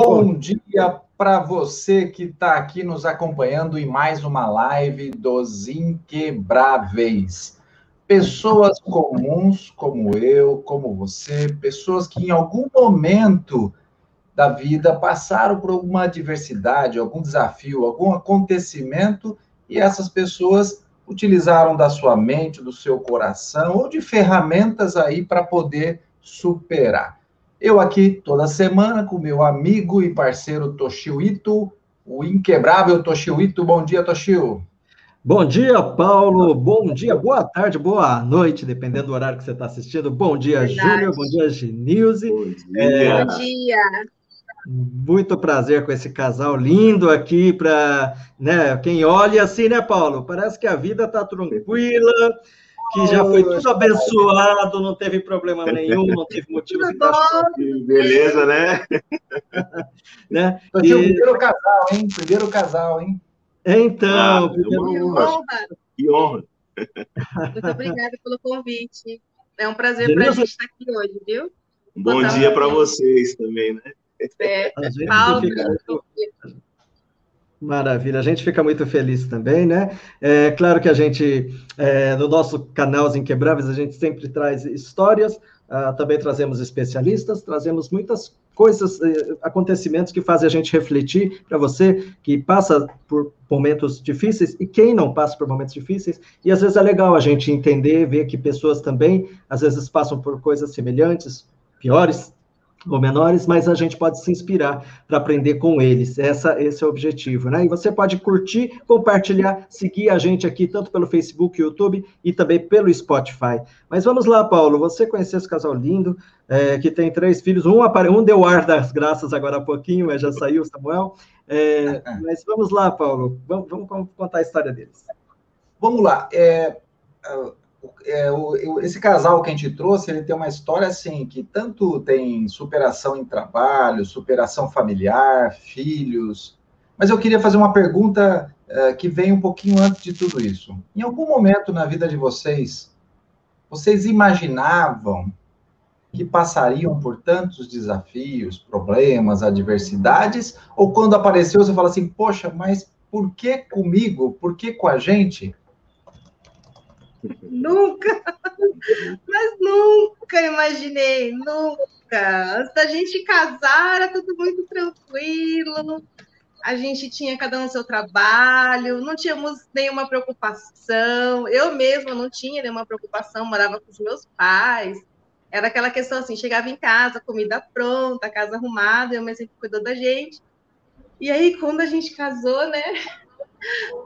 Bom dia para você que está aqui nos acompanhando em mais uma live dos Inquebráveis. Pessoas comuns como eu, como você, pessoas que em algum momento da vida passaram por alguma adversidade, algum desafio, algum acontecimento e essas pessoas utilizaram da sua mente, do seu coração ou de ferramentas aí para poder superar. Eu aqui toda semana com meu amigo e parceiro Toshio Ito, o inquebrável Toshio Ito. Bom dia, Toshio. Bom dia, Paulo. Bom dia, boa tarde, boa noite, dependendo do horário que você está assistindo. Bom dia, Júlia. Bom dia, Genilze. Bom dia. É... Bom dia. Muito prazer com esse casal lindo aqui para, né, quem olha assim, né, Paulo? Parece que a vida está tranquila, que já foi tudo abençoado, não teve problema nenhum, não teve motivo de estar Beleza, né? né? E... o primeiro casal, hein? Primeiro casal, hein? Então, ah, primeiro... que honra. Que honra. Muito obrigada pelo convite. É um prazer para a gente estar aqui hoje, viu? bom dia para vocês também, né? É, Paulo, Maravilha, a gente fica muito feliz também, né? É claro que a gente, é, no nosso canal Os Inquebráveis, a gente sempre traz histórias, uh, também trazemos especialistas, trazemos muitas coisas, eh, acontecimentos que fazem a gente refletir para você que passa por momentos difíceis e quem não passa por momentos difíceis. E às vezes é legal a gente entender, ver que pessoas também, às vezes, passam por coisas semelhantes, piores, ou menores, mas a gente pode se inspirar para aprender com eles. Essa, esse é o objetivo, né? E você pode curtir, compartilhar, seguir a gente aqui, tanto pelo Facebook, YouTube e também pelo Spotify. Mas vamos lá, Paulo, você conheceu esse casal lindo, é, que tem três filhos, um, um deu ar das graças agora há pouquinho, mas já saiu, Samuel. É, mas vamos lá, Paulo, vamos, vamos, contar a história deles. Vamos lá. É, é, o, esse casal que a gente trouxe, ele tem uma história assim, que tanto tem superação em trabalho, superação familiar, filhos. Mas eu queria fazer uma pergunta é, que vem um pouquinho antes de tudo isso. Em algum momento na vida de vocês, vocês imaginavam que passariam por tantos desafios, problemas, adversidades? Ou quando apareceu, você fala assim, poxa, mas por que comigo? Por que com a gente? Nunca, mas nunca imaginei, nunca. Antes da gente casar, era tudo muito tranquilo. A gente tinha cada um seu trabalho, não tínhamos nenhuma preocupação. Eu mesma não tinha nenhuma preocupação, morava com os meus pais. Era aquela questão assim: chegava em casa, comida pronta, casa arrumada, eu mesma cuidou da gente. E aí, quando a gente casou, né?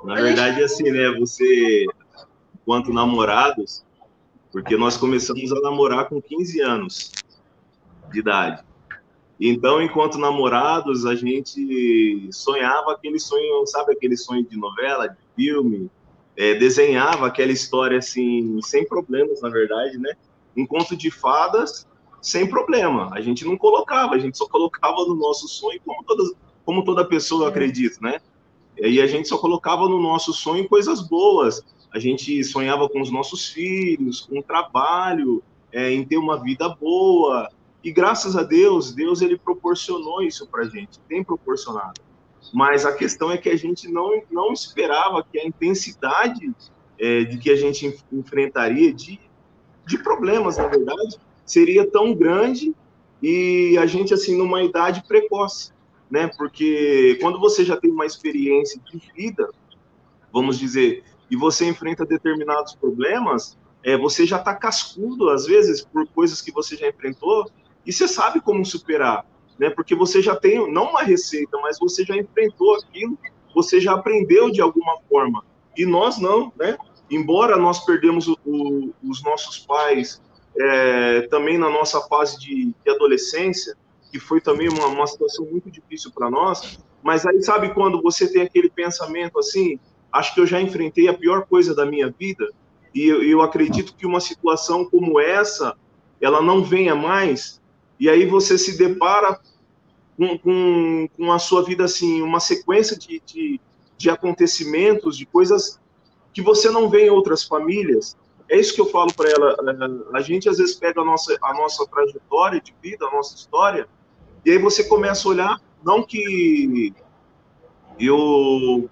Na verdade, assim, né? Você quanto namorados, porque nós começamos a namorar com 15 anos de idade. Então, enquanto namorados, a gente sonhava aquele sonho, sabe aquele sonho de novela, de filme, é, desenhava aquela história assim, sem problemas, na verdade, né? Um conto de fadas, sem problema. A gente não colocava, a gente só colocava no nosso sonho, como, todas, como toda pessoa acredita, né? E a gente só colocava no nosso sonho coisas boas, a gente sonhava com os nossos filhos, com o trabalho, é, em ter uma vida boa. E graças a Deus, Deus ele proporcionou isso para gente, tem proporcionado. Mas a questão é que a gente não, não esperava que a intensidade é, de que a gente enfrentaria de, de problemas, na verdade, seria tão grande e a gente, assim, numa idade precoce, né? Porque quando você já tem uma experiência de vida, vamos dizer, e você enfrenta determinados problemas, é, você já está cascudo, às vezes, por coisas que você já enfrentou, e você sabe como superar, né? Porque você já tem, não uma receita, mas você já enfrentou aquilo, você já aprendeu de alguma forma. E nós não, né? Embora nós perdemos o, o, os nossos pais é, também na nossa fase de, de adolescência, que foi também uma, uma situação muito difícil para nós, mas aí sabe quando você tem aquele pensamento assim, acho que eu já enfrentei a pior coisa da minha vida e eu, eu acredito que uma situação como essa ela não venha mais. E aí você se depara com, com, com a sua vida assim uma sequência de, de, de acontecimentos de coisas que você não vê em outras famílias. É isso que eu falo para ela a gente às vezes pega a nossa a nossa trajetória de vida a nossa história e aí você começa a olhar não que eu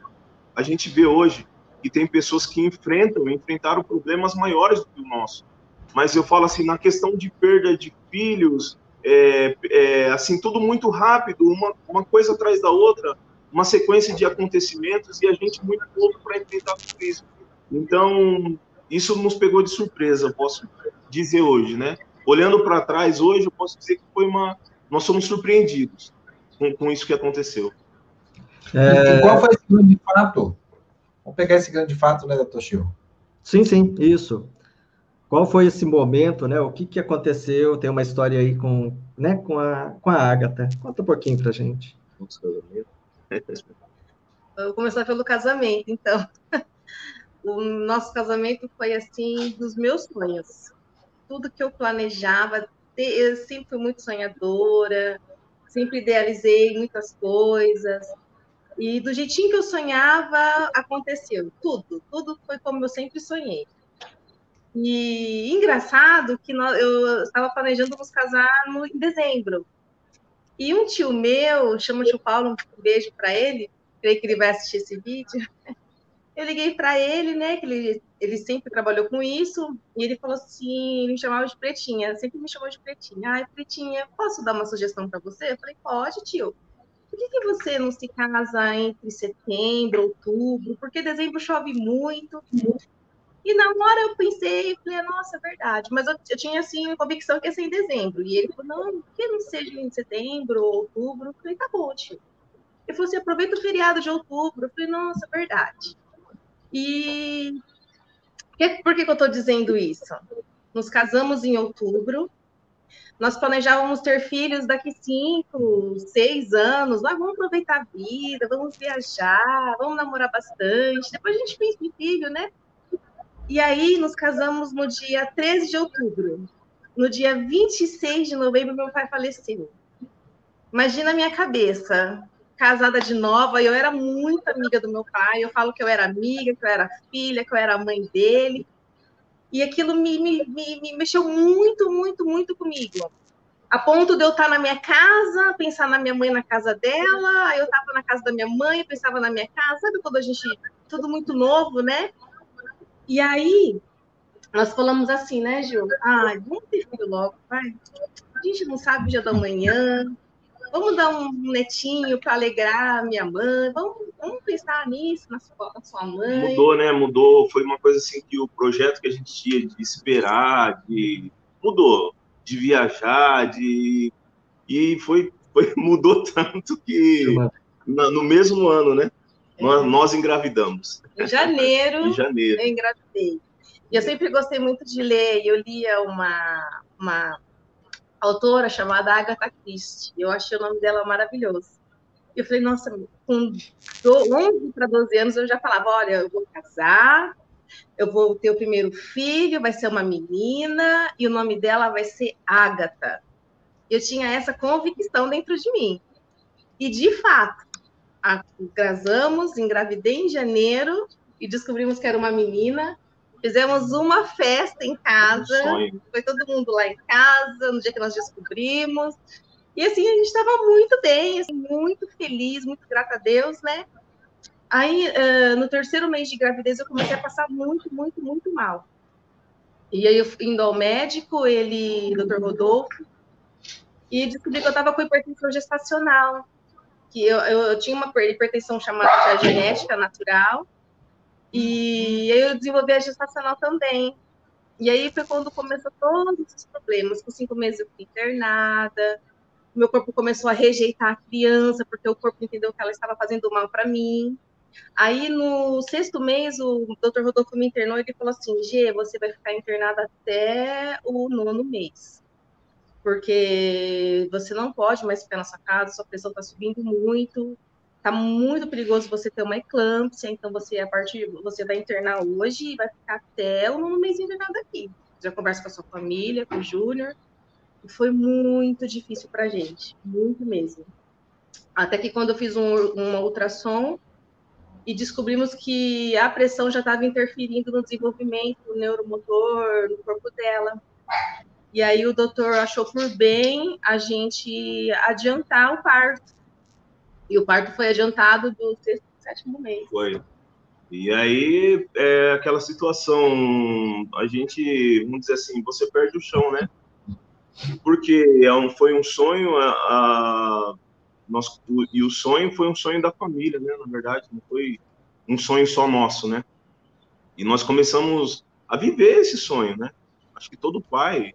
a gente vê hoje que tem pessoas que enfrentam, enfrentaram problemas maiores do que o nosso. Mas eu falo assim, na questão de perda de filhos, é, é, assim, tudo muito rápido, uma, uma coisa atrás da outra, uma sequência de acontecimentos e a gente muito pouco para enfrentar tudo isso. Então, isso nos pegou de surpresa, posso dizer hoje, né? Olhando para trás hoje, eu posso dizer que foi uma, nós somos surpreendidos com, com isso que aconteceu. É... E qual foi esse grande fato? Vamos pegar esse grande fato, né, Toshio? Sim, sim, isso. Qual foi esse momento, né? O que, que aconteceu? Tem uma história aí com, né, com a, com a Agatha. Conta um pouquinho pra gente. Vou começar pelo casamento, então. O nosso casamento foi assim dos meus sonhos. Tudo que eu planejava, eu sempre fui muito sonhadora, sempre idealizei muitas coisas. E do jeitinho que eu sonhava, aconteceu. Tudo, tudo foi como eu sempre sonhei. E engraçado que nós, eu estava planejando nos casar no, em dezembro. E um tio meu, chama o tio Paulo, um beijo para ele, creio que ele vai assistir esse vídeo. Eu liguei para ele, né, que ele, ele sempre trabalhou com isso, e ele falou assim, ele me chamava de Pretinha, sempre me chamou de Pretinha. Ai, Pretinha, posso dar uma sugestão para você? Eu falei, pode, tio. Por que, que você não se casa entre setembro, outubro? Porque dezembro chove muito. E na hora eu pensei, falei, nossa, é verdade. Mas eu, eu, tinha, assim, a convicção que ia ser em dezembro. E ele falou, não, que não seja em setembro ou outubro? Eu falei, tá bom, tio. Ele falou assim, aproveita o feriado de outubro. Eu falei, nossa, é verdade. E por que, que eu estou dizendo isso? Nos casamos em outubro, nós planejávamos ter filhos daqui cinco, seis anos. Lá vamos aproveitar a vida, vamos viajar, vamos namorar bastante. Depois a gente pensa em filho, né? E aí nos casamos no dia 13 de outubro. No dia 26 de novembro, meu pai faleceu. Imagina a minha cabeça, casada de nova, eu era muito amiga do meu pai. Eu falo que eu era amiga, que eu era filha, que eu era mãe dele. E aquilo me, me, me, me mexeu muito, muito, muito comigo. A ponto de eu estar na minha casa, pensar na minha mãe na casa dela, eu estava na casa da minha mãe, pensava na minha casa, sabe quando a gente. Tudo muito novo, né? E aí, nós falamos assim, né, Gil? Ai, vamos ter filho logo, vai. A gente não sabe o dia da manhã. Vamos dar um netinho para alegrar minha mãe. Vamos, vamos pensar nisso, na sua, na sua mãe. Mudou, né? Mudou. Foi uma coisa assim que o projeto que a gente tinha de esperar, de. Mudou. De viajar, de. E foi, foi mudou tanto que. no mesmo ano, né? Nós, nós engravidamos. Em janeiro, em janeiro, eu engravidei. E eu sempre gostei muito de ler. Eu lia uma, uma autora chamada Agatha Christie. Eu achei o nome dela maravilhoso. Eu falei, nossa, com 11 para 12 anos eu já falava: olha, eu vou casar, eu vou ter o primeiro filho, vai ser uma menina, e o nome dela vai ser Agatha. Eu tinha essa convicção dentro de mim. E, de fato, casamos, engravidei em janeiro e descobrimos que era uma menina. Fizemos uma festa em casa, foi todo mundo lá em casa no dia que nós descobrimos. E assim, a gente estava muito bem, assim, muito feliz, muito grata a Deus, né? Aí, uh, no terceiro mês de gravidez, eu comecei a passar muito, muito, muito mal. E aí, eu indo ao médico, ele, doutor Rodolfo, e descobri que eu estava com hipertensão gestacional que eu, eu, eu tinha uma hipertensão chamada de genética natural, e aí eu desenvolvi a gestacional também. E aí foi quando começou todos os problemas. Com cinco meses eu fui internada, meu corpo começou a rejeitar a criança, porque o corpo entendeu que ela estava fazendo mal para mim. Aí, no sexto mês, o doutor Rodolfo me internou e ele falou assim: Gê, você vai ficar internada até o nono mês porque você não pode mais ficar na sua casa, sua pressão está subindo muito, está muito perigoso você ter uma eclâmpsia, então você a partir você vai internar hoje e vai ficar até um mês internado aqui. Já conversa com a sua família, com o Júnior. Foi muito difícil para a gente, muito mesmo. Até que quando eu fiz um, uma ultrassom e descobrimos que a pressão já estava interferindo no desenvolvimento neuromotor no corpo dela. E aí o doutor achou por bem a gente adiantar o parto. E o parto foi adiantado do sexto, sétimo mês. Foi. E aí, é aquela situação, a gente, vamos dizer assim, você perde o chão, né? Porque é um, foi um sonho, a, a nós, o, e o sonho foi um sonho da família, né? Na verdade, não foi um sonho só nosso, né? E nós começamos a viver esse sonho, né? Acho que todo pai,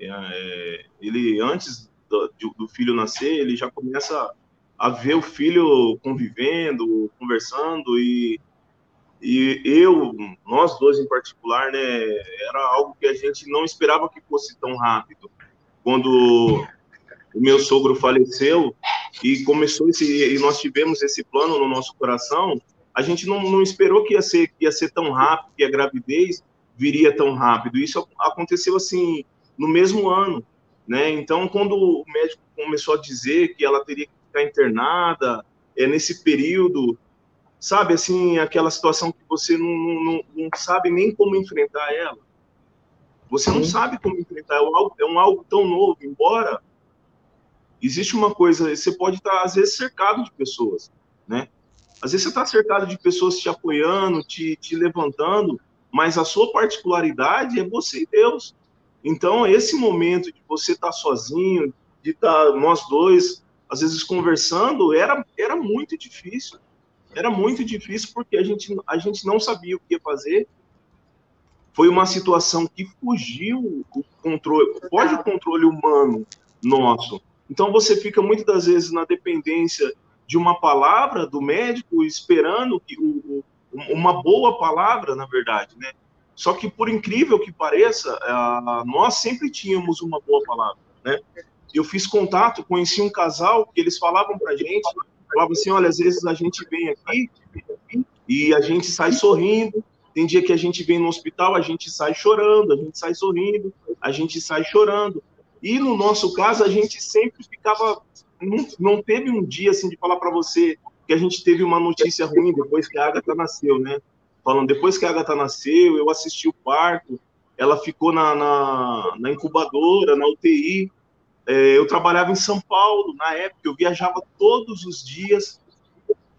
é, é ele antes do, do, filho nascer, ele já começa a ver o filho convivendo, conversando e e eu, nós dois em particular, né, era algo que a gente não esperava que fosse tão rápido. Quando o meu sogro faleceu e começou esse, e nós tivemos esse plano no nosso coração, a gente não, não esperou que ia ser, que ia ser tão rápido, que a gravidez viria tão rápido. Isso aconteceu assim no mesmo ano, né? Então, quando o médico começou a dizer que ela teria que ficar internada, é nesse período, sabe, assim, aquela situação que você não, não, não sabe nem como enfrentar ela. Você não sabe como enfrentar, é um, algo, é um algo tão novo, embora existe uma coisa, você pode estar, às vezes, cercado de pessoas, né? Às vezes você está cercado de pessoas te apoiando, te, te levantando, mas a sua particularidade é você e Deus. Então, esse momento de você estar tá sozinho, de estar tá nós dois, às vezes, conversando, era, era muito difícil era muito difícil porque a gente, a gente não sabia o que fazer. Foi uma situação que fugiu o controle, foge o controle humano nosso. Então você fica muitas das vezes na dependência de uma palavra do médico, esperando que o, uma boa palavra, na verdade, né? Só que por incrível que pareça, nós sempre tínhamos uma boa palavra, né? Eu fiz contato, conheci um casal que eles falavam para gente falava assim, olha, às vezes a gente vem aqui e a gente sai sorrindo, tem dia que a gente vem no hospital, a gente sai chorando, a gente sai sorrindo, a gente sai chorando. E no nosso caso, a gente sempre ficava. Não, não teve um dia assim de falar para você que a gente teve uma notícia ruim depois que a Agatha nasceu, né? Falando, depois que a Agatha nasceu, eu assisti o parto, ela ficou na, na, na incubadora, na UTI, eu trabalhava em São Paulo na época, eu viajava todos os dias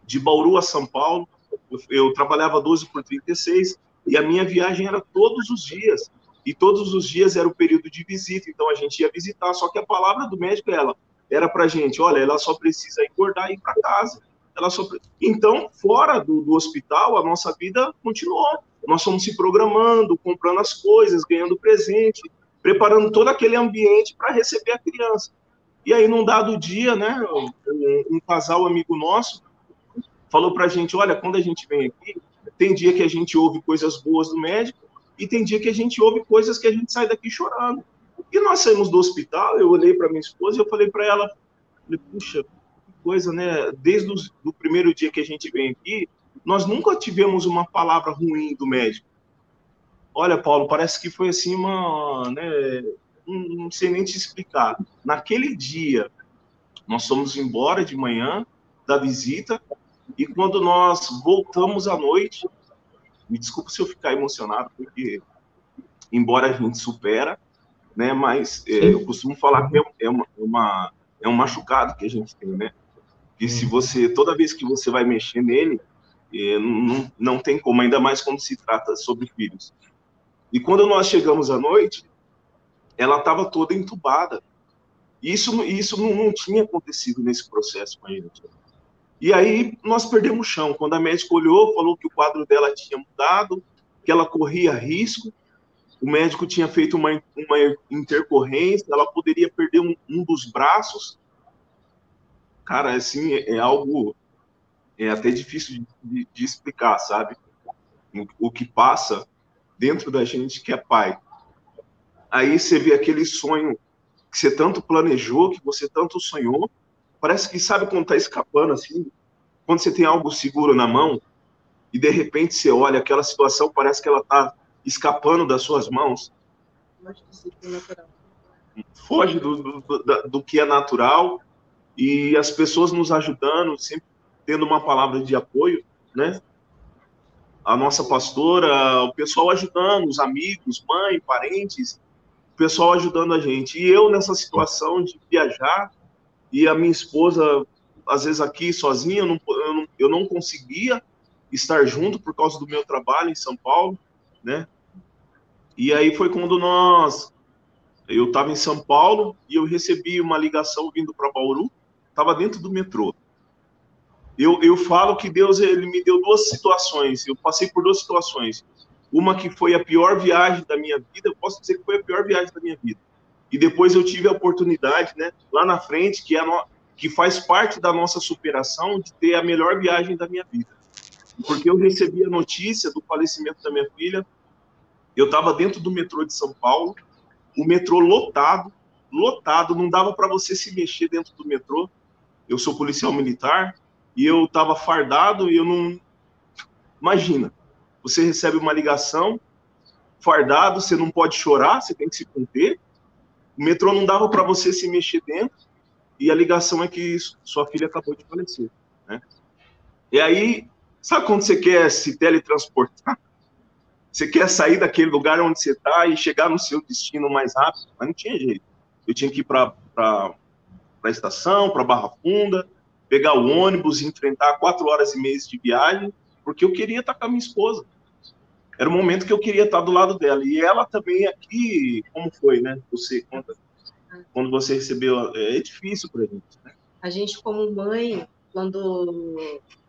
de Bauru a São Paulo. Eu, eu trabalhava 12 por 36 e a minha viagem era todos os dias. E todos os dias era o período de visita, então a gente ia visitar. Só que a palavra do médico ela era para gente: olha, ela só precisa engordar e ir para casa. Ela só... Então, fora do, do hospital, a nossa vida continuou. Nós fomos se programando, comprando as coisas, ganhando presente, preparando todo aquele ambiente para receber a criança. E aí, num dado dia, né, um, um casal amigo nosso falou para a gente: olha, quando a gente vem aqui, tem dia que a gente ouve coisas boas do médico e tem dia que a gente ouve coisas que a gente sai daqui chorando. E nós saímos do hospital, eu olhei para minha esposa e eu falei para ela: puxa, que coisa, né? Desde o primeiro dia que a gente vem aqui, nós nunca tivemos uma palavra ruim do médico. Olha, Paulo, parece que foi assim uma. Né, não sei nem te explicar. Naquele dia, nós fomos embora de manhã da visita, e quando nós voltamos à noite, me desculpa se eu ficar emocionado, porque, embora a gente supera, né, mas é, eu costumo falar que é, é, uma, é, uma, é um machucado que a gente tem, né? E se você, toda vez que você vai mexer nele, é, não, não tem como, ainda mais quando se trata sobre filhos. E quando nós chegamos à noite, ela estava toda entubada. Isso, isso não, não, tinha acontecido nesse processo com a gente. E aí nós perdemos o chão. Quando a médica olhou, falou que o quadro dela tinha mudado, que ela corria risco. O médico tinha feito uma, uma intercorrência, ela poderia perder um, um dos braços. Cara, assim, é, é algo é até difícil de, de, de explicar, sabe? O, o que passa dentro da gente que é pai. Aí você vê aquele sonho que você tanto planejou, que você tanto sonhou, parece que sabe quando tá escapando assim, quando você tem algo seguro na mão e de repente você olha aquela situação, parece que ela tá escapando das suas mãos. Foge do, do, do, do que é natural e as pessoas nos ajudando, sempre tendo uma palavra de apoio, né? A nossa pastora, o pessoal ajudando, os amigos, mãe, parentes, o pessoal ajudando a gente. E eu nessa situação de viajar e a minha esposa às vezes aqui sozinho, eu não, eu não, eu não conseguia estar junto por causa do meu trabalho em São Paulo, né? E aí foi quando nós eu estava em São Paulo e eu recebi uma ligação vindo para Bauru, estava dentro do metrô. Eu, eu falo que Deus ele me deu duas situações, eu passei por duas situações. Uma que foi a pior viagem da minha vida, eu posso dizer que foi a pior viagem da minha vida. E depois eu tive a oportunidade, né, lá na frente, que, é no, que faz parte da nossa superação, de ter a melhor viagem da minha vida. Porque eu recebi a notícia do falecimento da minha filha, eu estava dentro do metrô de São Paulo, o metrô lotado, lotado, não dava para você se mexer dentro do metrô. Eu sou policial militar e eu estava fardado e eu não. Imagina, você recebe uma ligação, fardado, você não pode chorar, você tem que se conter. O metrô não dava para você se mexer dentro e a ligação é que sua filha acabou de falecer, né? E aí, sabe quando você quer se teletransportar? Você quer sair daquele lugar onde você está e chegar no seu destino mais rápido, mas não tinha jeito. Eu tinha que ir para a estação, para Barra Funda, pegar o ônibus, enfrentar quatro horas e meia de viagem, porque eu queria estar com a minha esposa. Era o momento que eu queria estar do lado dela. E ela também aqui, como foi, né? Você conta quando você recebeu, é, é difícil para a gente. Né? A gente como mãe, quando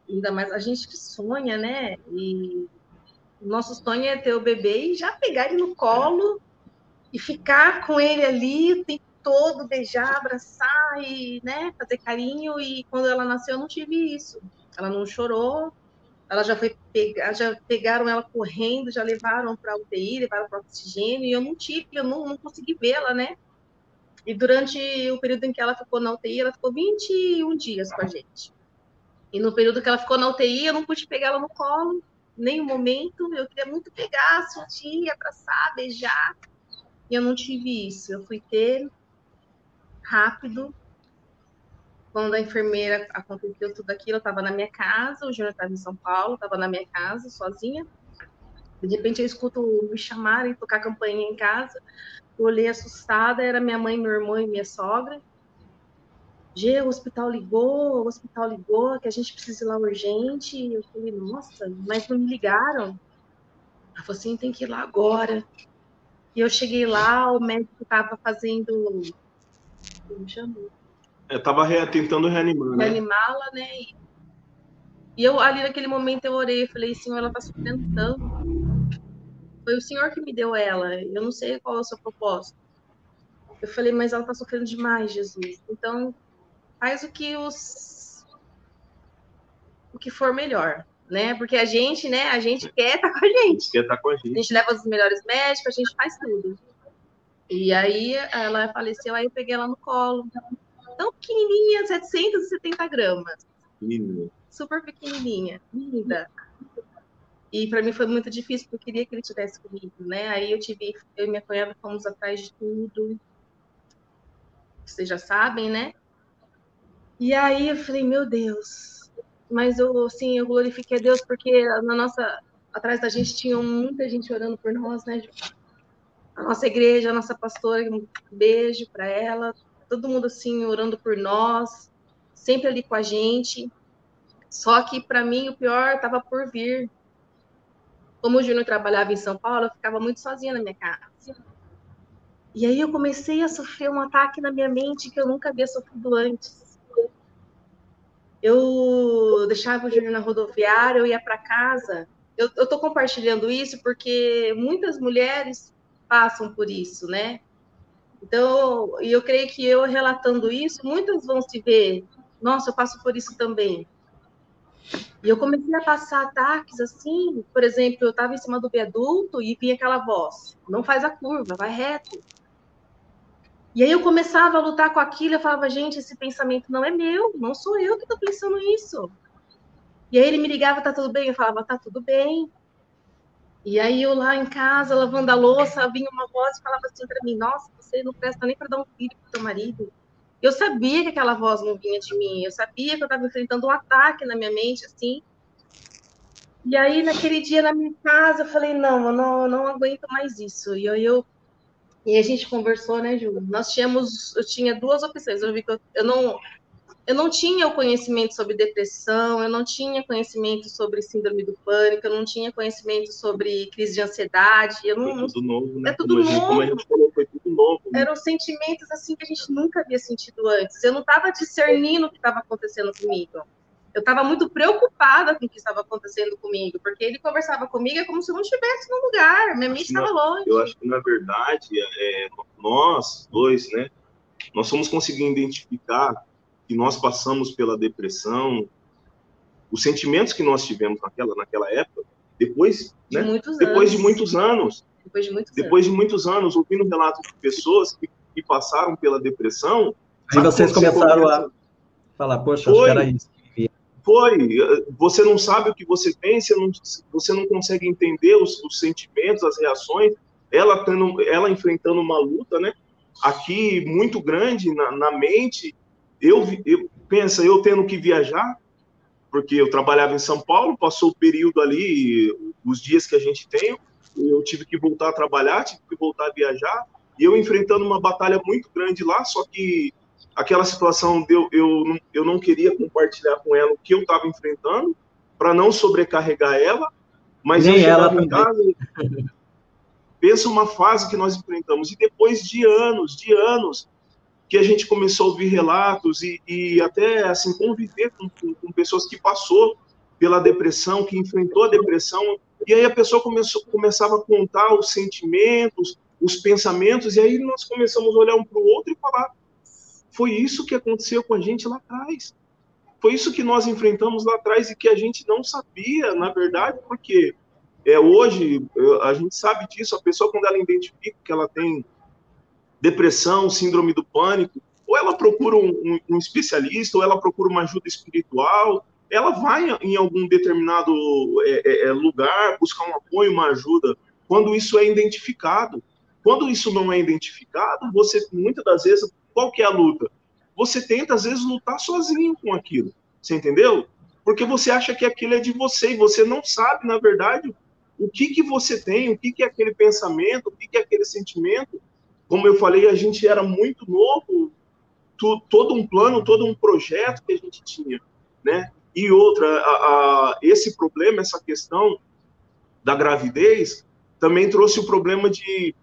ainda mais a gente sonha, né? E o nosso sonho é ter o bebê e já pegar ele no colo e ficar com ele ali o tempo todo, beijar, abraçar e né, fazer carinho. E quando ela nasceu, eu não tive isso. Ela não chorou, ela já foi pegar, já pegaram ela correndo, já levaram para UTI, levaram para oxigênio, e eu não tive, eu não, não consegui vê-la, né? E durante o período em que ela ficou na UTI, ela ficou 21 dias com a gente. E no período que ela ficou na UTI, eu não pude pegar ela no colo, nenhum momento. Eu queria muito pegar, sentir, abraçar, beijar. E eu não tive isso. Eu fui ter rápido. Quando a enfermeira aconteceu tudo aquilo, eu estava na minha casa, o Júnior estava em São Paulo, estava na minha casa, sozinha. De repente eu escuto me chamarem, tocar campainha em casa. Eu olhei assustada, era minha mãe, meu irmão e minha sogra. G, o hospital ligou, o hospital ligou, que a gente precisa ir lá urgente. Eu falei, nossa, mas não me ligaram. Ela falou assim, tem que ir lá agora. E eu cheguei lá, o médico estava fazendo. Como chamou? Eu estava re... tentando reanimar, né? Reanimá-la, né? E... eu, ali naquele momento, eu orei, falei, senhor, ela está sofrendo tanto. Foi o senhor que me deu ela, eu não sei qual é o seu propósito. Eu falei, mas ela está sofrendo demais, Jesus. Então, faz o que os o que for melhor, né? Porque a gente, né, a gente quer estar tá com a gente. Quer estar tá com a gente. A gente leva os melhores médicos, a gente faz tudo. E aí ela faleceu, aí eu peguei ela no colo. Tão pequenininha, 770 gramas. Super pequenininha, linda. E para mim foi muito difícil, porque eu queria que ele tivesse comigo, né? Aí eu tive, eu e minha cunhada fomos atrás de tudo. Vocês já sabem, né? E aí eu falei, meu Deus. Mas eu, assim, eu glorifiquei a Deus porque na nossa, atrás da gente tinha muita gente orando por nós, né? A nossa igreja, a nossa pastora, um beijo para ela. Todo mundo assim orando por nós, sempre ali com a gente. Só que para mim o pior estava por vir. Como o Júnior trabalhava em São Paulo, eu ficava muito sozinha na minha casa. E aí eu comecei a sofrer um ataque na minha mente que eu nunca havia sofrido antes eu deixava o Júnior na rodoviária, eu ia para casa. Eu estou compartilhando isso porque muitas mulheres passam por isso, né? Então, eu creio que eu relatando isso, muitas vão se ver, nossa, eu passo por isso também. E eu comecei a passar ataques assim, por exemplo, eu estava em cima do viaduto e vinha aquela voz: não faz a curva, vai reto. E aí eu começava a lutar com aquilo, eu falava, gente, esse pensamento não é meu, não sou eu que estou pensando isso. E aí ele me ligava, tá tudo bem? Eu falava, tá tudo bem. E aí eu lá em casa, lavando a louça, vinha uma voz e falava assim para mim, nossa, você não presta nem para dar um filho pro teu marido. Eu sabia que aquela voz não vinha de mim, eu sabia que eu estava enfrentando um ataque na minha mente, assim. E aí, naquele dia na minha casa, eu falei, não, eu não, não aguento mais isso. E aí eu e a gente conversou, né, Ju? Nós tínhamos, eu tinha duas opções. Eu vi que eu, eu não, eu não tinha o conhecimento sobre depressão, eu não tinha conhecimento sobre síndrome do pânico, eu não tinha conhecimento sobre crise de ansiedade. Eu não, foi tudo novo, né? É tudo como novo. como a gente falou, foi tudo novo. Né? Eram sentimentos assim que a gente nunca havia sentido antes. Eu não estava discernindo o que estava acontecendo comigo. Eu estava muito preocupada com o que estava acontecendo comigo, porque ele conversava comigo é como se eu não estivesse no lugar, minha mente estava longe. Eu acho que, na verdade, é, nós dois, né, nós fomos conseguir identificar que nós passamos pela depressão, os sentimentos que nós tivemos naquela, naquela época, depois, de né, muitos depois anos. de muitos anos, Depois de muitos depois anos. de muitos anos, ouvindo relatos de pessoas que, que passaram pela depressão. Aí vocês você começaram começa- a falar, poxa, Foi. era isso. Foi, você não sabe o que você tem, você não, você não consegue entender os, os sentimentos, as reações, ela, tendo, ela enfrentando uma luta, né? Aqui, muito grande na, na mente, eu, eu, pensa, eu tendo que viajar, porque eu trabalhava em São Paulo, passou o período ali, os dias que a gente tem, eu tive que voltar a trabalhar, tive que voltar a viajar, e eu enfrentando uma batalha muito grande lá, só que aquela situação de eu, eu, não- eu não queria compartilhar com ela o que eu estava enfrentando, para não sobrecarregar ela, mas Nem eu chegava ela em casa, pensa uma fase que nós enfrentamos, e depois de anos, de anos, que a gente começou a ouvir relatos e, e até assim conviver com, com, com pessoas que passou pela depressão, que enfrentou a depressão, e aí a pessoa começou, começava a contar os sentimentos, os pensamentos, e aí nós começamos a olhar um para o outro e falar: foi isso que aconteceu com a gente lá atrás. Foi isso que nós enfrentamos lá atrás e que a gente não sabia, na verdade, porque é, hoje a gente sabe disso. A pessoa, quando ela identifica que ela tem depressão, síndrome do pânico, ou ela procura um, um- um especialista, ou ela procura uma ajuda espiritual, ela vai em algum determinado é, é, é, lugar buscar um apoio, uma ajuda, quando isso é identificado. Quando isso não é identificado, você, muitas das vezes, qual que é a luta? Você tenta, às vezes, lutar sozinho com aquilo, você entendeu? Porque você acha que aquilo é de você, e você não sabe, na verdade, o que, que você tem, o que, que é aquele pensamento, o que, que é aquele sentimento. Como eu falei, a gente era muito novo, tu- todo um plano, todo um projeto que a gente tinha, né? E outra, a- a- esse problema, essa questão da gravidez, também trouxe o problema de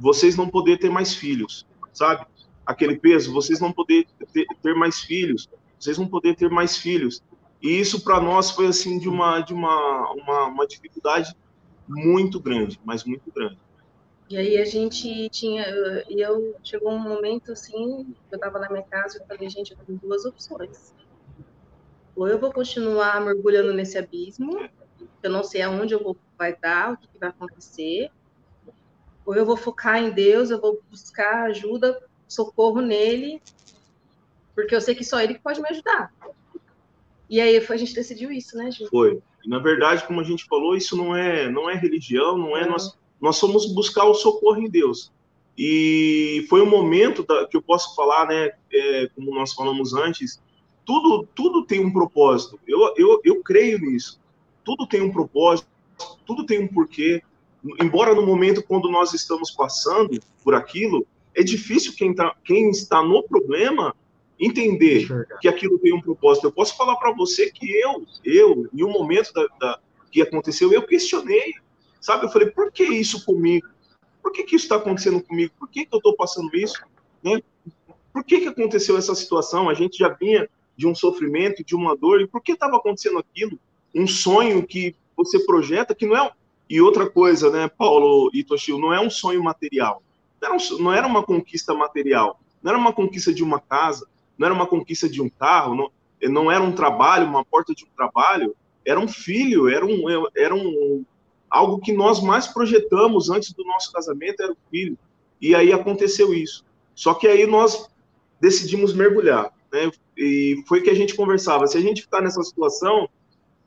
vocês não poder ter mais filhos, sabe? Aquele peso, vocês não poder ter, ter mais filhos, vocês não poder ter mais filhos. E isso para nós foi assim de uma de uma, uma, uma dificuldade muito grande, mas muito grande. E aí a gente tinha, e eu chegou um momento assim, eu estava na minha casa, eu falei, gente, eu tenho duas opções. Ou eu vou continuar mergulhando nesse abismo, eu não sei aonde eu vou vai dar, o que, que vai acontecer. Ou eu vou focar em Deus, eu vou buscar ajuda, socorro nele, porque eu sei que só ele que pode me ajudar. E aí foi- a gente decidiu isso, né, gente? Foi. E, na verdade, como a gente falou, isso não é não é religião, não é Não. nós nós fomos buscar o socorro em Deus. E foi um momento da- que eu posso falar, né, é, como nós falamos antes, tudo tudo tem um propósito. Eu, eu, eu creio nisso. Tudo tem um propósito, tudo tem um porquê. Embora no momento quando nós estamos passando por aquilo, é difícil quem, tá, quem está no problema entender que aquilo tem um propósito. Eu posso falar para você que eu, eu, em um momento da, da- que aconteceu, eu questionei, sabe? Eu falei, por que isso comigo? Por que, que isso está acontecendo comigo? Por que, que eu estou passando isso? Né? Por que, que aconteceu essa situação? A gente já vinha de um sofrimento, de uma dor, e por que estava acontecendo aquilo? Um sonho que você projeta que não é. E outra coisa, né, Paulo e Toshio, não é um sonho material. Não era, um- não era uma conquista material. Não era uma conquista de uma casa, não era uma conquista de um carro, não, não era um trabalho, uma porta de um trabalho, era um filho, era um, era um algo que nós mais projetamos antes do nosso casamento, era o filho. E aí aconteceu isso. Só que aí nós decidimos mergulhar, né? E foi que a gente conversava, se a gente ficar nessa situação,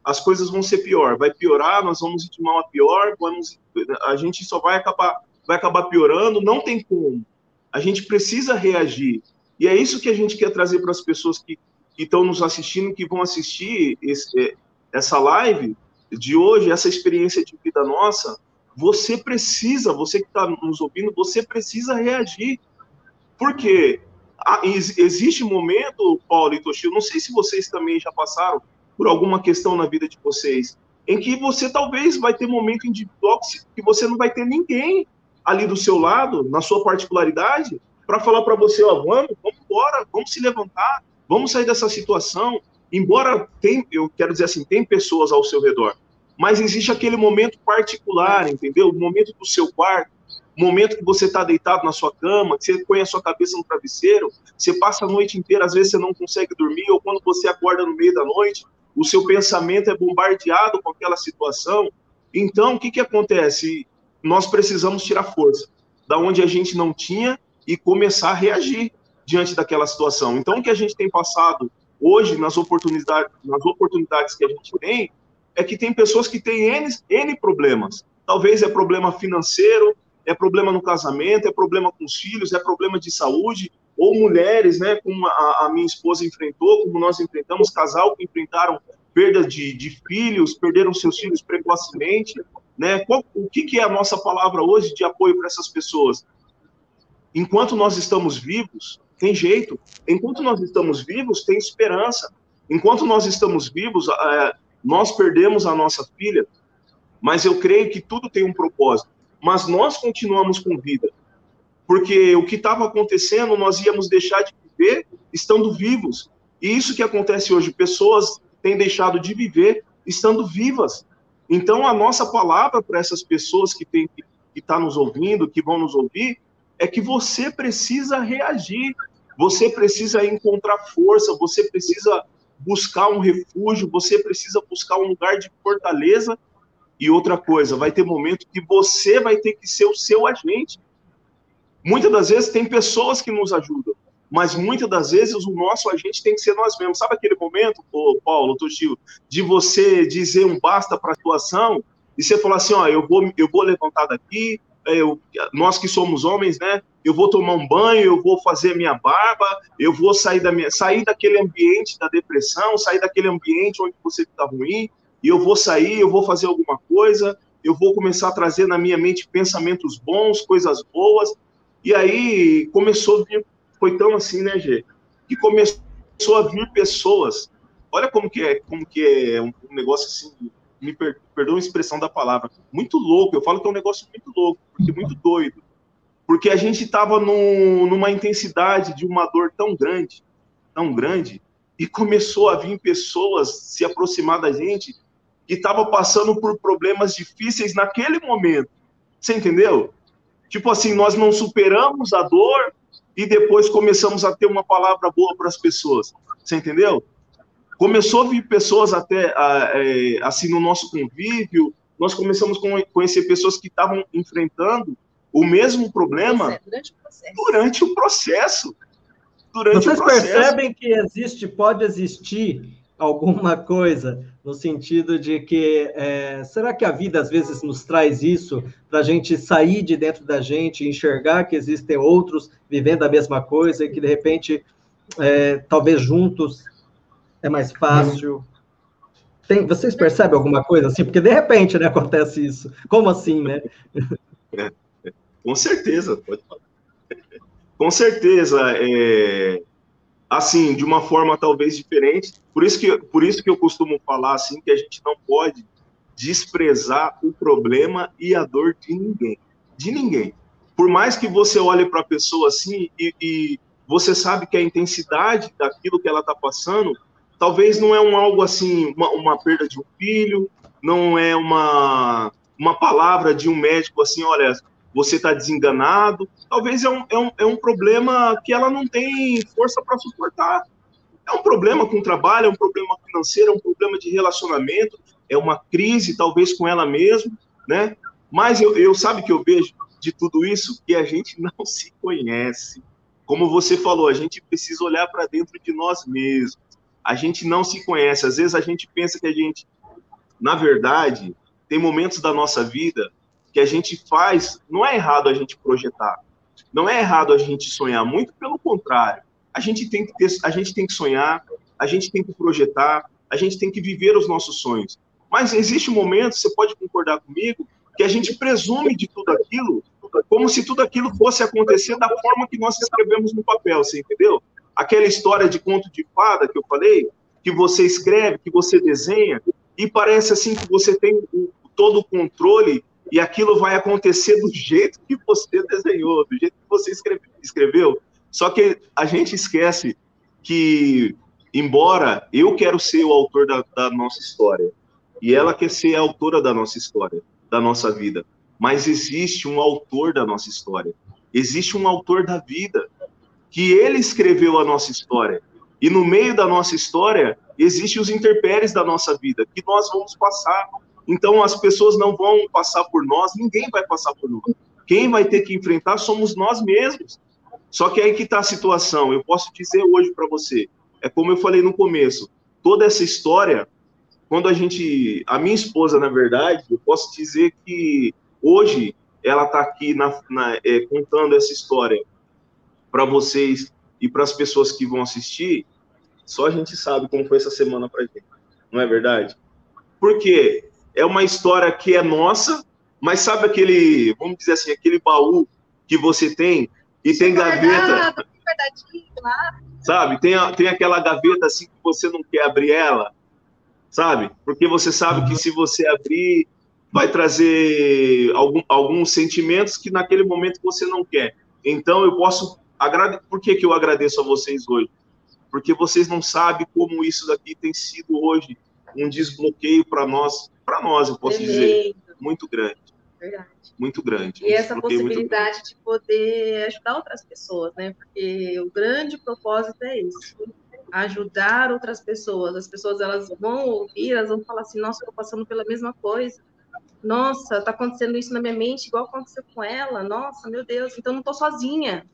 as coisas vão ser pior, vai piorar, nós vamos ir de mal a pior, vamos, a gente só vai acabar, vai acabar piorando, não tem como. A gente precisa reagir. E é isso que a gente quer trazer para as pessoas que que estão nos assistindo, que vão assistir esse, é, essa live de hoje, essa experiência de vida nossa. Você precisa, você que está nos ouvindo, você precisa reagir. Por quê? ah, existe momento, Paulo e Toshio, não sei se vocês também já passaram por alguma questão na vida de vocês, em que você talvez vai ter momento individual que você não vai ter ninguém ali do seu lado, na sua particularidade, para falar para você, ó, vamos, vamos embora, vamos se levantar, vamos sair dessa situação. Embora tem, eu quero dizer assim, tem pessoas ao seu redor, mas existe aquele momento particular, entendeu? O momento do seu quarto, momento que você está deitado na sua cama, que você põe a sua cabeça no travesseiro, você passa a noite inteira, às vezes você não consegue dormir, ou quando você acorda no meio da noite, o seu pensamento é bombardeado com aquela situação. Então, o que, que acontece? Nós precisamos tirar força da onde a gente não tinha e começar a reagir diante daquela situação. Então, o que a gente tem passado hoje nas oportunidades, nas oportunidades que a gente tem, é que tem pessoas que têm N, N problemas. Talvez é problema financeiro, é problema no casamento, é problema com os filhos, é problema de saúde, ou mulheres, né, como a, a minha esposa enfrentou, como nós enfrentamos, casal que enfrentaram perda de, de filhos, perderam seus filhos precocemente, né? Qual, o que, que é a nossa palavra hoje de apoio para essas pessoas? Enquanto nós estamos vivos, tem jeito. Enquanto nós estamos vivos, tem esperança. Enquanto nós estamos vivos, é, nós perdemos a nossa filha, mas eu creio que tudo tem um propósito mas nós continuamos com vida. Porque o que estava acontecendo, nós íamos deixar de viver estando vivos. E isso que acontece hoje, pessoas têm deixado de viver estando vivas. Então, a nossa palavra para essas pessoas que estão que tá nos ouvindo, que vão nos ouvir, é que você precisa reagir, você precisa encontrar força, você precisa buscar um refúgio, você precisa buscar um lugar de fortaleza e outra coisa, vai ter momento que você vai ter que ser o seu agente. Muitas das vezes tem pessoas que nos ajudam, mas muitas das vezes o nosso agente tem que ser nós mesmos. Sabe aquele momento, ô, Paulo, Toshio, de você dizer um basta para a situação e você falar assim, ó, eu vou, eu vou levantar daqui, eu, nós que somos homens, né? Eu vou tomar um banho, eu vou fazer minha barba, eu vou sair da minha, sair daquele ambiente da depressão, sair daquele ambiente onde você está ruim, e eu vou sair, eu vou fazer alguma coisa, eu vou começar a trazer na minha mente pensamentos bons, coisas boas. E aí começou a vir, foi tão assim, né, Gê? Que começou a vir pessoas. Olha como que é, como que é um, um negócio assim, me per, perdoa a expressão da palavra, muito louco. Eu falo que é um negócio muito louco, porque muito doido. Porque a gente estava numa intensidade de uma dor tão grande, tão grande, e começou a vir pessoas se aproximar da gente que estava passando por problemas difíceis naquele momento. Você entendeu? Tipo assim, nós não superamos a dor e depois começamos a ter uma palavra boa para as pessoas. Você entendeu? Começou a vir pessoas até é, assim no nosso convívio, nós começamos a conhecer pessoas que estavam enfrentando o mesmo problema durante o processo. Durante o processo. Durante Vocês o processo. percebem que existe, pode existir alguma coisa no sentido de que é, será que a vida às vezes nos traz isso para a gente sair de dentro da gente, enxergar que existem outros vivendo a mesma coisa e que de repente é, talvez juntos é mais fácil. Tem, vocês percebem alguma coisa assim? Porque de repente né, acontece isso. Como assim, né? Com certeza, pode falar. Com certeza, é, assim, de uma forma talvez diferente. Por isso que, por isso que eu costumo falar assim que a gente não pode desprezar o problema e a dor de ninguém, de ninguém. Por mais que você olhe para a pessoa assim e, e, você sabe que a intensidade daquilo que ela está passando, talvez não é um algo assim, uma, uma perda de um filho, não é uma uma palavra de um médico assim, olha, você está desenganado. Talvez é um, é, um, é um problema que ela não tem força para suportar. É um problema com o trabalho, é um problema financeiro, é um problema de relacionamento, é uma crise, talvez, com ela mesma, né? Mas eu, eu sabe que eu vejo de tudo isso que a gente não se conhece. Como você falou, a gente precisa olhar para dentro de nós mesmos. A gente não se conhece. Às vezes a gente pensa que a gente, na verdade, tem momentos da nossa vida que a gente faz, não é errado a gente projetar, não é errado a gente sonhar, muito pelo contrário. A gente tem que ter, a gente tem que sonhar, a gente tem que projetar, a gente tem que viver os nossos sonhos. Mas existe um momento, você pode concordar comigo, que a gente presume de tudo aquilo como se tudo aquilo fosse acontecer da forma que nós escrevemos no papel, você entendeu? Aquela história de conto de fada que eu falei, que você escreve, que você desenha, e parece assim que você tem o, todo o controle e aquilo vai acontecer do jeito que você desenhou, do jeito que você escreveu. Só que a gente esquece que, embora eu quero ser o autor da, da nossa história, e ela quer ser a autora da nossa história, da nossa vida, mas existe um autor da nossa história, existe um autor da vida, que ele escreveu a nossa história. E no meio da nossa história, existem os interpéries da nossa vida, que nós vamos passar. Então, as pessoas não vão passar por nós, ninguém vai passar por nós. Quem vai ter que enfrentar somos nós mesmos. Só que aí que está a situação. Eu posso dizer hoje para você, é como eu falei no começo, toda essa história, quando a gente, a minha esposa, na verdade, eu posso dizer que hoje ela está aqui na, na, é, contando essa história para vocês e para as pessoas que vão assistir. Só a gente sabe como foi essa semana para gente, não é verdade? Porque é uma história que é nossa, mas sabe aquele, vamos dizer assim, aquele baú que você tem e tem gaveta. Sabe? Tem, tem aquela gaveta assim que você não quer abrir ela, sabe? Porque você sabe que se você abrir, vai trazer algum, alguns sentimentos que naquele momento você não quer. Então eu posso agradecer. Por que, que eu agradeço a vocês hoje? Porque vocês não sabem como isso daqui tem sido hoje um desbloqueio para nós, para nós, eu posso dizer, muito grande. Verdade. Muito grande. E essa possibilidade de poder ajudar outras pessoas, né? Porque o grande propósito é isso. Ajudar outras pessoas. As pessoas elas vão ouvir, elas vão falar assim, nossa, estou passando pela mesma coisa. Nossa, está acontecendo isso na minha mente, igual aconteceu com ela. Nossa, meu Deus, então não estou sozinha.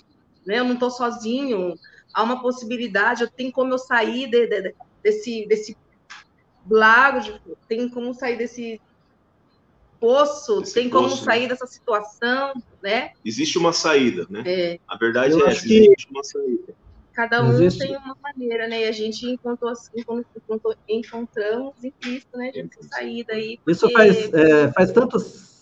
Né? Eu não estou sozinho. Há uma possibilidade, eu tenho como eu sair de, de, desse, desse lago, de, tem como sair desse poço, Esse tem como poço, sair dessa situação, né? Existe uma saída, né? É. A verdade Eu é essa, que... existe uma saída. Cada um existe... tem uma maneira, né? E a gente encontrou, assim, encontrou, encontramos em Cristo, né? gente, essa saída aí. Porque... Isso faz, é, faz tantos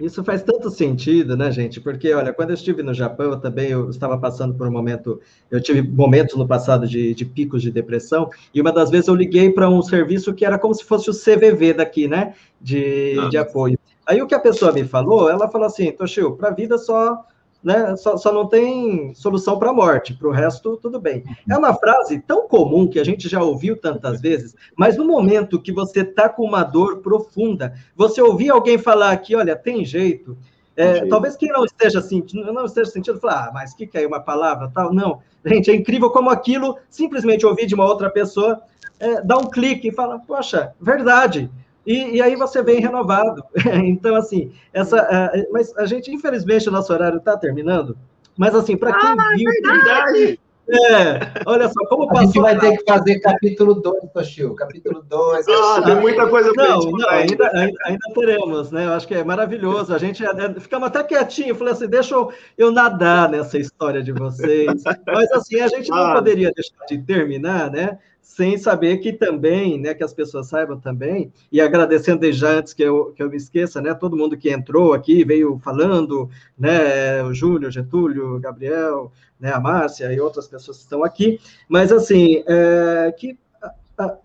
isso faz tanto sentido, né, gente? Porque, olha, quando eu estive no Japão, eu também eu estava passando por um momento, eu tive momentos no passado de, de picos de depressão, e uma das vezes eu liguei para um serviço que era como se fosse o CVV daqui, né, de, de apoio. Aí o que a pessoa me falou, ela falou assim, Toshio, para a vida só né? Só, só não tem solução para a morte, para o resto, tudo bem. É uma frase tão comum que a gente já ouviu tantas vezes, mas no momento que você está com uma dor profunda, você ouvir alguém falar aqui, olha, tem jeito. É, talvez quem não esteja sentindo, não esteja sentindo, falar, ah, mas que que é uma palavra tal? Não, gente, é incrível como aquilo, simplesmente ouvir de uma outra pessoa, é, dá um clique e fala, poxa, verdade. E, e, aí você vem renovado. então, assim, essa. Uh, mas a gente, infelizmente, o nosso horário está terminando. Mas, assim, para quem ah, viu. Verdade. É, olha só, como passou. A gente vai ter que fazer capítulo 2, Toshio. Capítulo 2. Ah, tem muita coisa para Não, não ainda, ainda, ainda, teremos, né? Eu acho que é maravilhoso. A gente é, ficamos até quietinho, falei assim: deixa eu, eu nadar nessa história de vocês. Mas, assim, a gente não poderia deixar de terminar, né? Sem saber que também, né, que as pessoas saibam também, e agradecendo desde já antes que eu, que eu me esqueça, né, todo mundo que entrou aqui, veio falando, né, o Júlio, Getúlio, Gabriel, né, a Márcia e outras pessoas que estão aqui, mas assim, é, que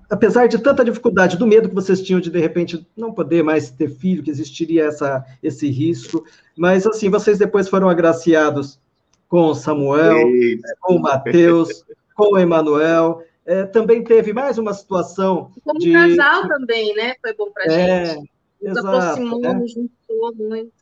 apesar de tanta dificuldade, do medo que vocês tinham de, de repente, não poder mais ter filho, que existiria essa, esse risco, mas assim, vocês depois foram agraciados com o Samuel, com o Mateus, com o Emanuel, é, também teve mais uma situação. Como de... casal também, né? Foi bom para a é, gente. Nos exato, aproximou, né? nos juntou muito.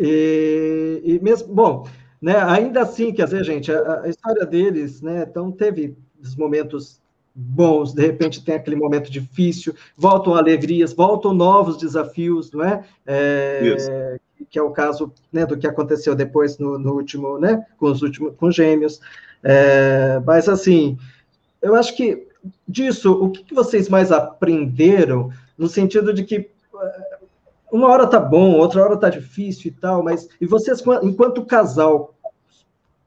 E, e, mesmo, bom, né, ainda assim, quer dizer, gente, a, a, história deles, né, então teve os momentos bons, de repente tem aquele momento difícil, voltam alegrias, voltam novos desafios, não é? é que é o caso né, do que aconteceu depois no, no último, né, com os últimos, com gêmeos. É, mas, assim, eu acho que disso, o que, vocês mais aprenderam no sentido de que é, uma hora tá bom, outra hora tá difícil e tal, mas e vocês, enquanto casal,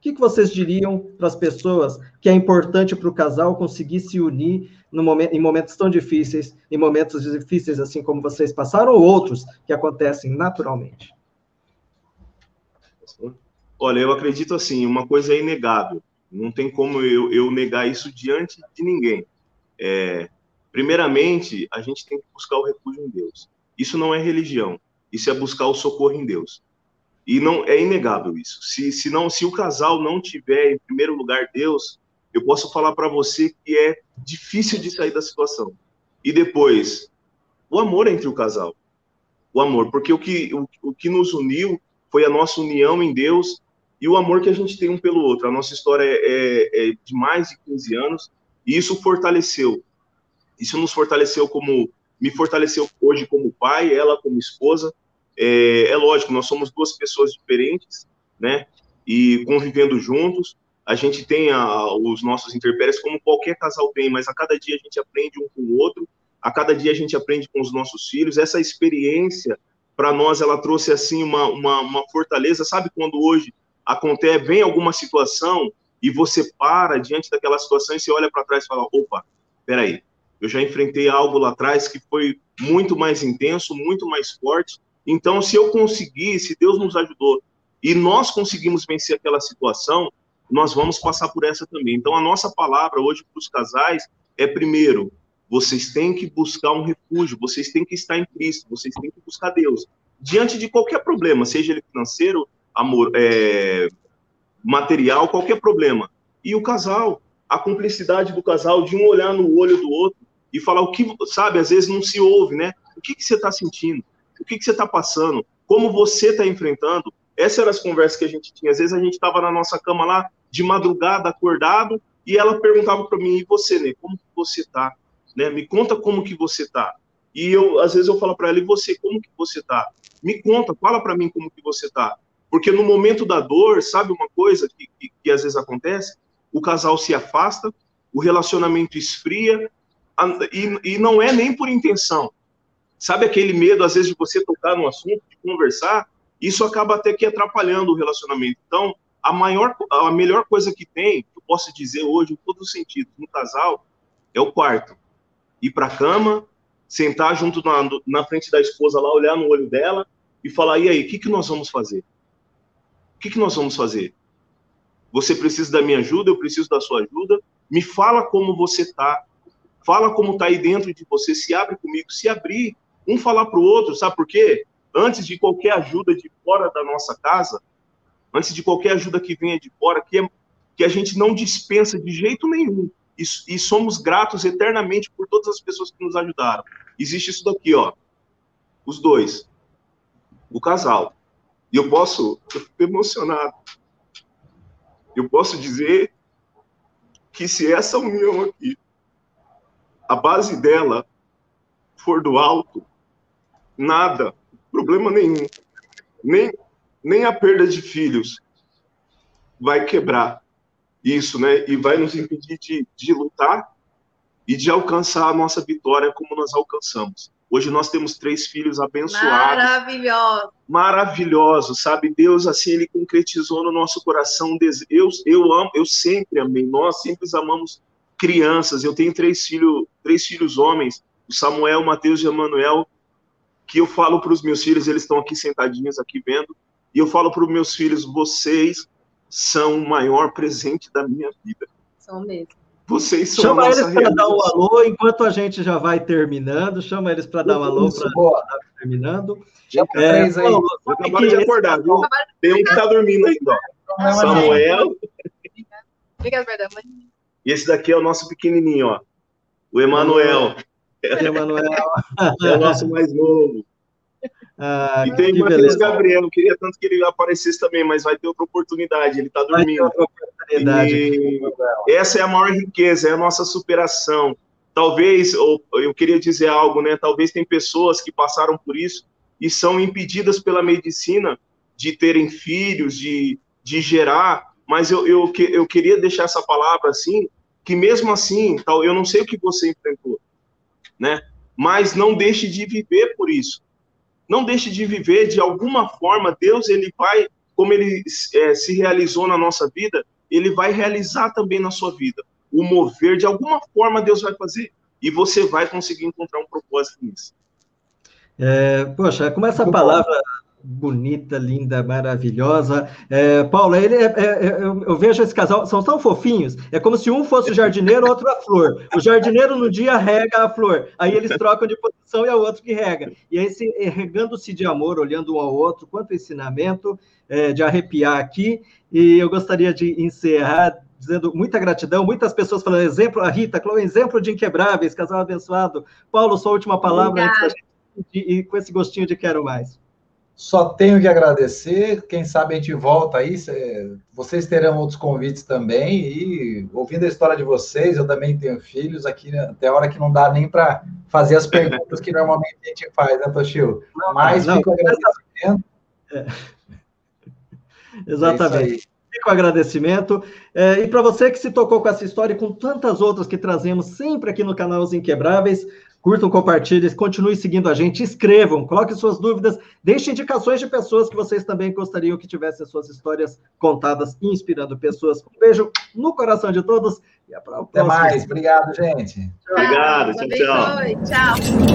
o que, que vocês diriam para as pessoas que é importante para o casal conseguir se unir momento, em momentos tão difíceis, em momentos difíceis assim como vocês passaram, ou outros que acontecem naturalmente? Olha, eu acredito assim, uma coisa é inegável. Não tem como eu, eu negar isso diante de ninguém. É, primeiramente, a gente tem que buscar o refúgio em Deus. Isso não é religião. Isso é buscar o socorro em Deus. E não é inegável isso. Se, se não, se o casal não tiver em primeiro lugar Deus, eu posso falar para você que é difícil de sair da situação. E depois, o amor entre o casal. O amor, porque o que, o, o que nos uniu foi a nossa união em Deus e o amor que a gente tem um pelo outro. A nossa história é, é, é de mais de 15 anos e isso fortaleceu. Isso nos fortaleceu como. Me fortaleceu hoje como pai, ela como esposa. É, é lógico, nós somos duas pessoas diferentes, né? E convivendo juntos. A gente tem a, os nossos interpéries, como qualquer casal tem, mas a cada dia a gente aprende um com o outro, a cada dia a gente aprende com os nossos filhos. Essa experiência, para nós, ela trouxe assim uma, uma, uma fortaleza. Sabe quando hoje acontece, vem alguma situação e você para diante daquela situação e você olha para trás e fala: opa, peraí, eu já enfrentei algo lá atrás que foi muito mais intenso, muito mais forte. Então, se eu conseguir, se Deus nos ajudou e nós conseguimos vencer aquela situação, nós vamos passar por essa também. Então, a nossa palavra hoje para os casais é: primeiro, vocês têm que buscar um refúgio, vocês têm que estar em Cristo, vocês têm que buscar Deus. Diante de qualquer problema, seja ele financeiro, amor, é, material, qualquer problema. E o casal, a cumplicidade do casal, de um olhar no olho do outro e falar o que, sabe, às vezes não se ouve, né? O que, que você está sentindo? O que, que você está passando? Como você está enfrentando? Essas eram as conversas que a gente tinha. Às vezes a gente estava na nossa cama lá, de madrugada, acordado, e ela perguntava para mim, e você, né? Como que você está? Né? Me conta como que você está. E eu, às vezes eu falo para ela, e você, como que você está? Me conta, fala para mim como que você está. Porque no momento da dor, sabe uma coisa que, que, que às vezes acontece? O casal se afasta, o relacionamento esfria, e, e não é nem por intenção. Sabe aquele medo, às vezes, de você tocar no assunto, de conversar? Isso acaba até que atrapalhando o relacionamento. Então, a maior, a melhor coisa que tem, que eu posso dizer hoje, em todos os sentidos, no casal, é o quarto. Ir para a cama, sentar junto na, na frente da esposa lá, olhar no olho dela e falar: e aí, o que, que nós vamos fazer? O que, que nós vamos fazer? Você precisa da minha ajuda, eu preciso da sua ajuda. Me fala como você está. Fala como está aí dentro de você. Se abre comigo. Se abrir, um falar para o outro. Sabe por quê? Antes de qualquer ajuda de fora da nossa casa, antes de qualquer ajuda que venha de fora, que, é, que a gente não dispensa de jeito nenhum. E, e somos gratos eternamente por todas as pessoas que nos ajudaram. Existe isso daqui, ó. Os dois. O casal. E eu posso, eu fico emocionado. Eu posso dizer que se essa união aqui, a base dela for do alto, nada, problema nenhum, nem, nem a perda de filhos vai quebrar isso, né? E vai nos impedir de, de lutar e de alcançar a nossa vitória como nós alcançamos. Hoje nós temos três filhos abençoados. Maravilhoso. Maravilhoso, sabe? Deus, assim, ele concretizou no nosso coração. Eu, eu amo, eu sempre amei. Nós sempre amamos crianças. Eu tenho três filhos, três filhos homens, o Samuel, o Mateus e o Emanuel, que eu falo para os meus filhos, eles estão aqui sentadinhos, aqui vendo, e eu falo para os meus filhos, vocês são o maior presente da minha vida. São mesmo. Vocês são chama eles para dar um alô enquanto a gente já vai terminando. Chama eles para dar um alô para terminando. Já é, três aí. Paulo, eu acabei de acordar, viu? Tem um que está dormindo ainda. Ó. Samuel. Obrigada, verdade. E esse daqui é o nosso pequenininho, ó. O Emanuel. Emanuel. É o nosso mais novo. Ah, e tem o Matheus Gabriel, eu queria tanto que ele aparecesse também, mas vai ter outra oportunidade, ele está dormindo. Outra oportunidade. E essa é a maior riqueza, é a nossa superação. Talvez, ou, eu queria dizer algo, né? Talvez tem pessoas que passaram por isso e são impedidas pela medicina de terem filhos, de, de gerar, mas eu, eu, eu queria deixar essa palavra assim, que mesmo assim, tal, eu não sei o que você enfrentou, né? Mas não deixe de viver por isso não deixe de viver de alguma forma. Deus, ele vai, como ele é, se realizou na nossa vida, ele vai realizar também na sua vida. O mover, de alguma forma, Deus vai fazer. E você vai conseguir encontrar um propósito nisso. É, poxa, como essa palavra bonita, linda, maravilhosa. É, Paulo, ele é, é, é, eu, eu, vejo esse casal, são tão fofinhos. É como se um fosse o jardineiro, outro a flor. O jardineiro no dia rega a flor, aí eles trocam de posição e é o outro que rega. E aí, se, regando-se de amor, olhando um ao outro, quanto ensinamento é, de arrepiar aqui. E eu gostaria de encerrar dizendo muita gratidão, muitas pessoas falando exemplo, a Rita, Chloe, exemplo de inquebráveis, casal abençoado. Paulo, sua última palavra e com esse gostinho de quero mais. Só tenho que agradecer. Quem sabe a gente volta aí. Vocês terão outros convites também. E ouvindo a história de vocês, eu também tenho filhos aqui, né, até a hora que não dá nem para fazer as perguntas que normalmente a gente faz, né, Toshio? Mas não, fico agradecimento. É. Exatamente. É Fico agradecimento. É, e para você que se tocou com essa história e com tantas outras que trazemos sempre aqui no canal Os Inquebráveis, Curtam, compartilhem, continuem seguindo a gente, escrevam, coloquem suas dúvidas, deixem indicações de pessoas que vocês também gostariam que tivessem suas histórias contadas, inspirando pessoas. Um beijo no coração de todos e até a próxima. Até mais, obrigado, gente. Obrigado, tchau, tchau. Tchau.